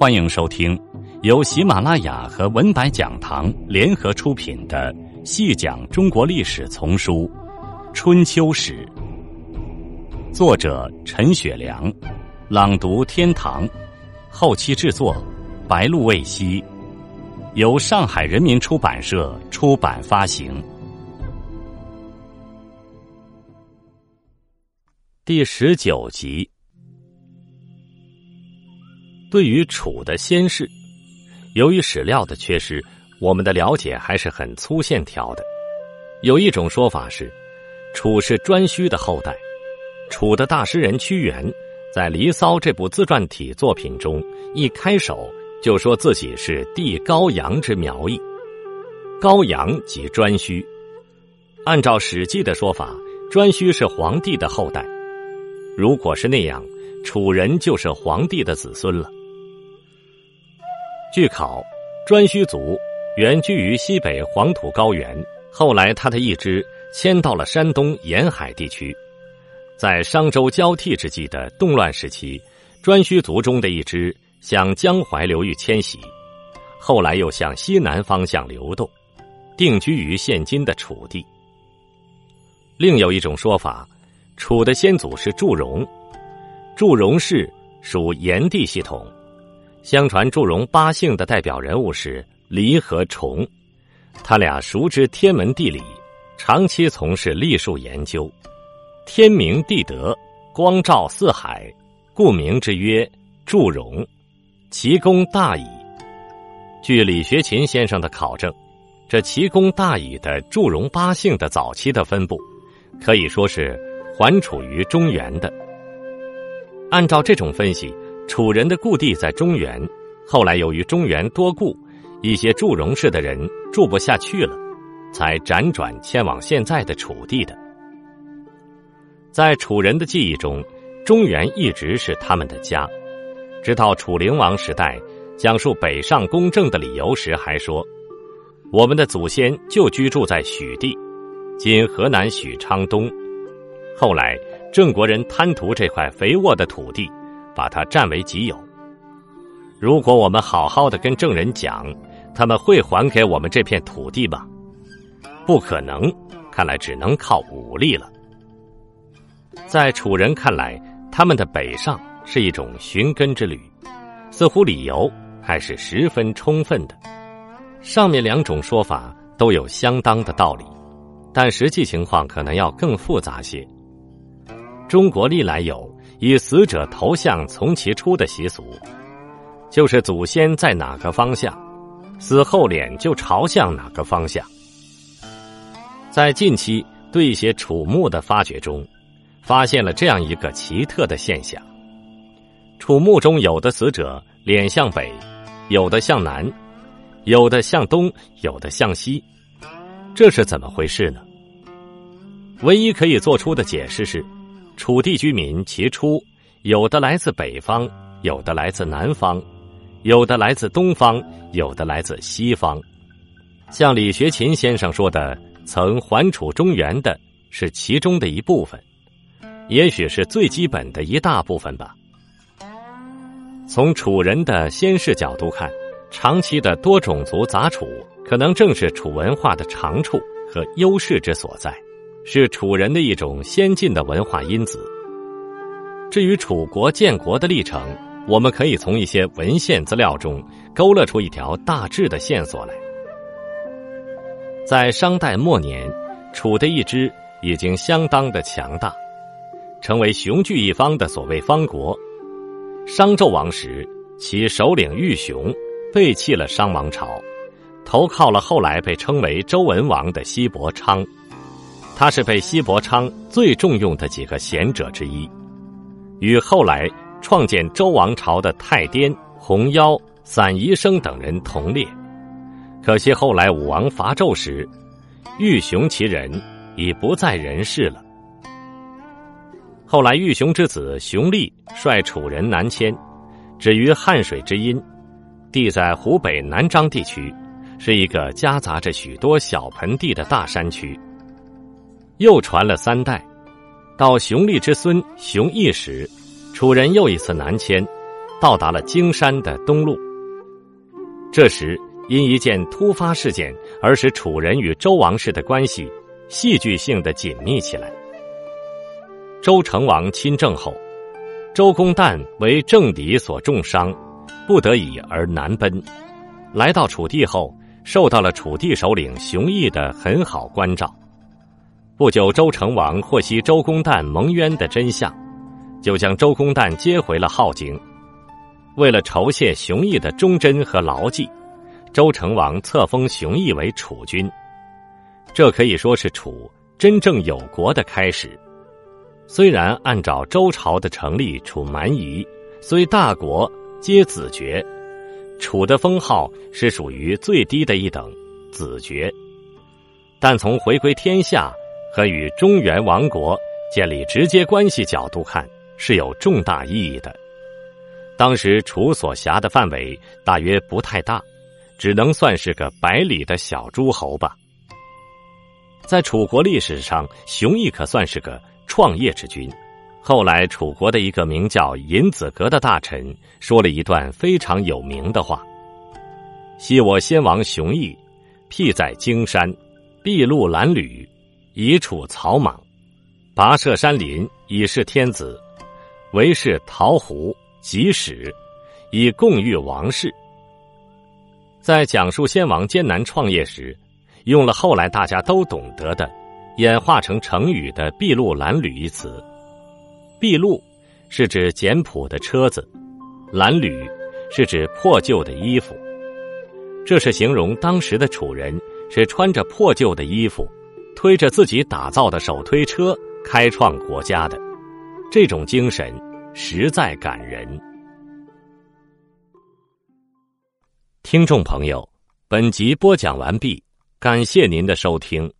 欢迎收听由喜马拉雅和文白讲堂联合出品的《细讲中国历史丛书·春秋史》，作者陈雪良，朗读天堂，后期制作白露未晞，由上海人民出版社出版发行。第十九集。对于楚的先世，由于史料的缺失，我们的了解还是很粗线条的。有一种说法是，楚是颛顼的后代。楚的大诗人屈原在《离骚》这部自传体作品中，一开首就说自己是帝高阳之苗裔。高阳即颛顼。按照《史记》的说法，颛顼是皇帝的后代。如果是那样，楚人就是皇帝的子孙了。据考，颛顼族原居于西北黄土高原，后来他的一支迁到了山东沿海地区。在商周交替之际的动乱时期，颛顼族中的一支向江淮流域迁徙，后来又向西南方向流动，定居于现今的楚地。另有一种说法，楚的先祖是祝融，祝融氏属炎帝系统。相传祝融八姓的代表人物是黎和重，他俩熟知天文地理，长期从事历数研究。天明地德，光照四海，故名之曰祝融。其功大矣。据李学勤先生的考证，这其功大矣的祝融八姓的早期的分布，可以说是还处于中原的。按照这种分析。楚人的故地在中原，后来由于中原多故，一些祝融氏的人住不下去了，才辗转迁往现在的楚地的。在楚人的记忆中，中原一直是他们的家，直到楚灵王时代讲述北上公正的理由时，还说我们的祖先就居住在许地，今河南许昌东。后来郑国人贪图这块肥沃的土地。把它占为己有。如果我们好好的跟证人讲，他们会还给我们这片土地吗？不可能，看来只能靠武力了。在楚人看来，他们的北上是一种寻根之旅，似乎理由还是十分充分的。上面两种说法都有相当的道理，但实际情况可能要更复杂些。中国历来有。以死者头像从其出的习俗，就是祖先在哪个方向，死后脸就朝向哪个方向。在近期对一些楚墓的发掘中，发现了这样一个奇特的现象：楚墓中有的死者脸向北，有的向南，有的向东，有的向西，这是怎么回事呢？唯一可以做出的解释是。楚地居民其初，有的来自北方，有的来自南方，有的来自东方，有的来自西方。像李学勤先生说的，曾还楚中原的是其中的一部分，也许是最基本的一大部分吧。从楚人的先世角度看，长期的多种族杂处，可能正是楚文化的长处和优势之所在。是楚人的一种先进的文化因子。至于楚国建国的历程，我们可以从一些文献资料中勾勒出一条大致的线索来。在商代末年，楚的一支已经相当的强大，成为雄踞一方的所谓方国。商纣王时，其首领玉熊背弃了商王朝，投靠了后来被称为周文王的西伯昌。他是被西伯昌最重用的几个贤者之一，与后来创建周王朝的太颠、红妖、散宜生等人同列。可惜后来武王伐纣时，玉熊其人已不在人世了。后来玉熊之子熊立率楚人南迁，止于汉水之阴，地在湖北南漳地区，是一个夹杂着许多小盆地的大山区。又传了三代，到熊立之孙熊毅时，楚人又一次南迁，到达了荆山的东路。这时，因一件突发事件而使楚人与周王室的关系戏剧性的紧密起来。周成王亲政后，周公旦为政敌所重伤，不得已而南奔。来到楚地后，受到了楚地首领熊毅的很好关照。不久，周成王获悉周公旦蒙冤的真相，就将周公旦接回了镐京。为了酬谢熊毅的忠贞和牢记，周成王册封熊毅为楚君。这可以说是楚真正有国的开始。虽然按照周朝的成立，楚蛮夷虽大国皆子爵。楚的封号是属于最低的一等，子爵。但从回归天下和与中原王国建立直接关系角度看，是有重大意义的。当时楚所辖的范围大约不太大，只能算是个百里的小诸侯吧。在楚国历史上，熊毅可算是个创业之君。后来，楚国的一个名叫尹子格的大臣说了一段非常有名的话：“昔我先王熊毅，辟在荆山，筚路蓝缕，以处草莽；跋涉山林，以示天子；为是桃胡即使，以共御王室。”在讲述先王艰难创业时，用了后来大家都懂得的、演化成成语的“筚路蓝缕”一词。筚路是指简朴的车子，褴褛是指破旧的衣服。这是形容当时的楚人是穿着破旧的衣服，推着自己打造的手推车开创国家的。这种精神实在感人。听众朋友，本集播讲完毕，感谢您的收听。